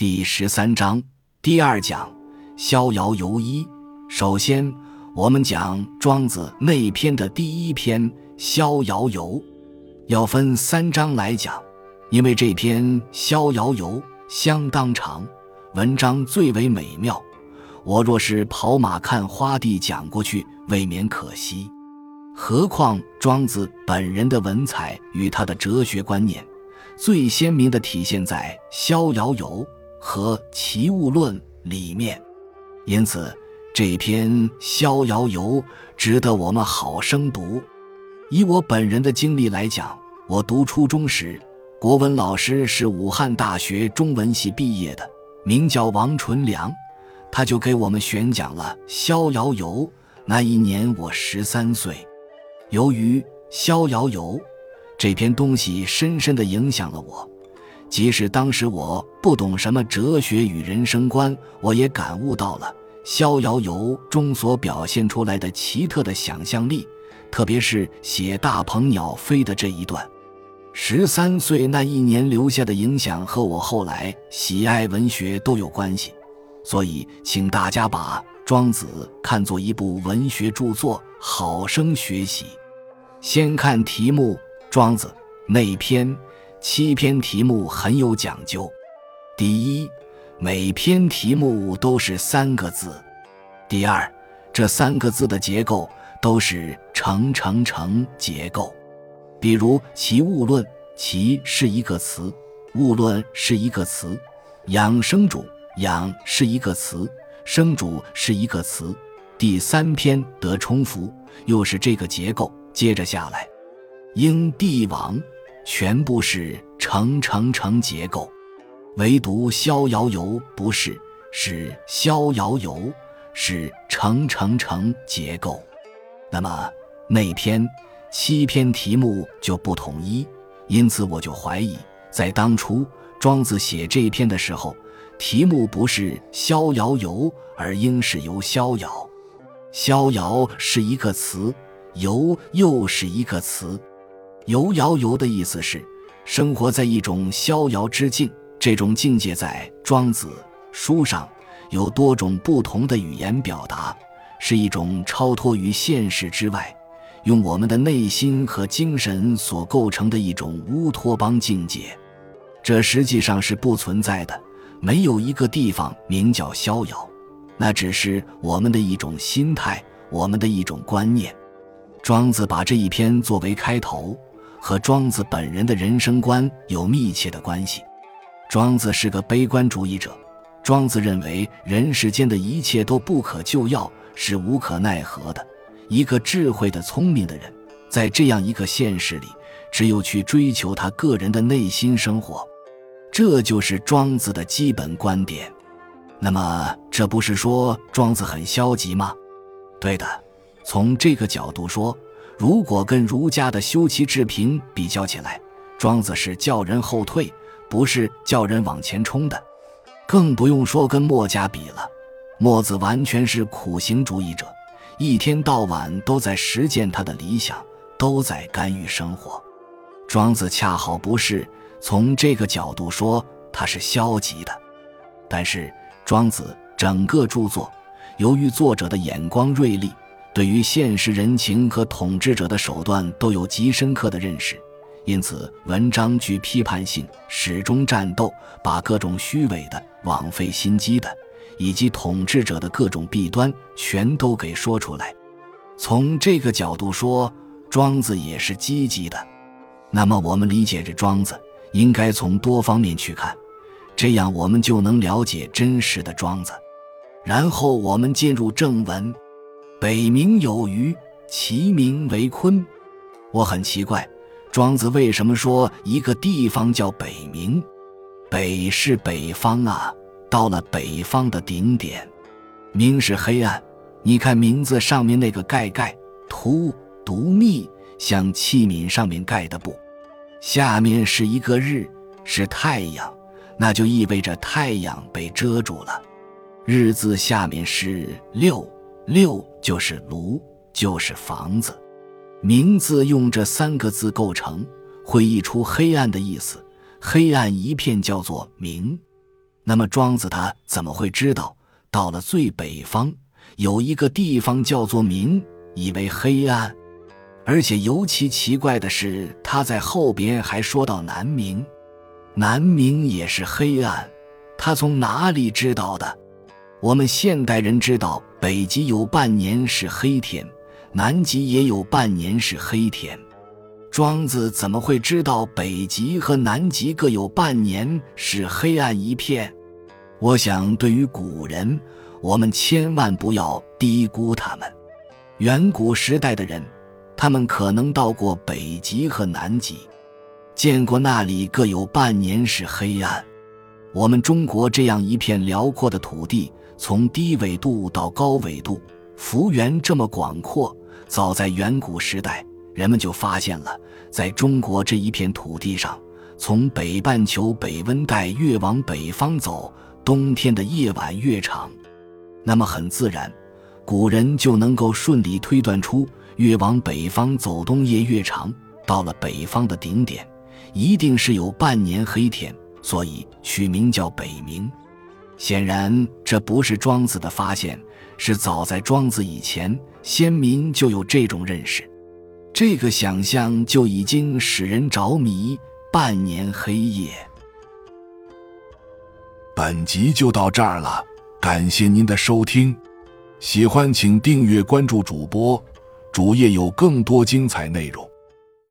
第十三章第二讲：逍遥游一。首先，我们讲庄子内篇的第一篇《逍遥游》，要分三章来讲，因为这篇《逍遥游》相当长，文章最为美妙。我若是跑马看花地讲过去，未免可惜。何况庄子本人的文采与他的哲学观念，最鲜明地体现在《逍遥游》。和《齐物论》里面，因此这篇《逍遥游》值得我们好生读。以我本人的经历来讲，我读初中时，国文老师是武汉大学中文系毕业的，名叫王纯良，他就给我们选讲了《逍遥游》。那一年我十三岁，由于《逍遥游》这篇东西深深地影响了我。即使当时我不懂什么哲学与人生观，我也感悟到了《逍遥游》中所表现出来的奇特的想象力，特别是写大鹏鸟飞的这一段。十三岁那一年留下的影响和我后来喜爱文学都有关系，所以请大家把《庄子》看作一部文学著作，好生学习。先看题目，《庄子》内篇。七篇题目很有讲究。第一，每篇题目都是三个字。第二，这三个字的结构都是成成成结构。比如《齐物论》，齐是一个词，物论是一个词，养生主养是一个词，生主是一个词。第三篇得冲符，又是这个结构。接着下来，应帝王。全部是成成成结构，唯独逍遥游不是，是逍遥游是成成成结构。那么那篇七篇题目就不统一，因此我就怀疑，在当初庄子写这篇的时候，题目不是逍遥游，而应是游逍遥。逍遥是一个词，游又是一个词。游遥游的意思是生活在一种逍遥之境，这种境界在庄子书上有多种不同的语言表达，是一种超脱于现实之外，用我们的内心和精神所构成的一种乌托邦境界。这实际上是不存在的，没有一个地方名叫逍遥，那只是我们的一种心态，我们的一种观念。庄子把这一篇作为开头。和庄子本人的人生观有密切的关系。庄子是个悲观主义者，庄子认为人世间的一切都不可救药，是无可奈何的。一个智慧的、聪明的人，在这样一个现实里，只有去追求他个人的内心生活，这就是庄子的基本观点。那么，这不是说庄子很消极吗？对的，从这个角度说。如果跟儒家的修齐治平比较起来，庄子是叫人后退，不是叫人往前冲的，更不用说跟墨家比了。墨子完全是苦行主义者，一天到晚都在实践他的理想，都在干预生活。庄子恰好不是从这个角度说他是消极的，但是庄子整个著作，由于作者的眼光锐利。对于现实人情和统治者的手段都有极深刻的认识，因此文章具批判性，始终战斗，把各种虚伪的、枉费心机的，以及统治者的各种弊端全都给说出来。从这个角度说，庄子也是积极的。那么我们理解这庄子，应该从多方面去看，这样我们就能了解真实的庄子。然后我们进入正文。北冥有鱼，其名为鲲。我很奇怪，庄子为什么说一个地方叫北冥？北是北方啊，到了北方的顶点，冥是黑暗。你看名字上面那个盖盖，凸独密，像器皿上面盖的布。下面是一个日，是太阳，那就意味着太阳被遮住了。日字下面是六。六就是炉，就是房子。名字用这三个字构成，会溢出黑暗的意思。黑暗一片叫做明。那么庄子他怎么会知道到了最北方有一个地方叫做明，以为黑暗？而且尤其奇怪的是，他在后边还说到南明，南明也是黑暗，他从哪里知道的？我们现代人知道北极有半年是黑天，南极也有半年是黑天，庄子怎么会知道北极和南极各有半年是黑暗一片？我想，对于古人，我们千万不要低估他们。远古时代的人。他们可能到过北极和南极，见过那里各有半年是黑暗。我们中国这样一片辽阔的土地，从低纬度到高纬度，幅员这么广阔。早在远古时代，人们就发现了，在中国这一片土地上，从北半球北温带越往北方走，冬天的夜晚越长。那么很自然，古人就能够顺利推断出。越往北方走，冬夜越长。到了北方的顶点，一定是有半年黑天，所以取名叫北冥。显然，这不是庄子的发现，是早在庄子以前，先民就有这种认识。这个想象就已经使人着迷。半年黑夜。本集就到这儿了，感谢您的收听，喜欢请订阅关注主播。主页有更多精彩内容。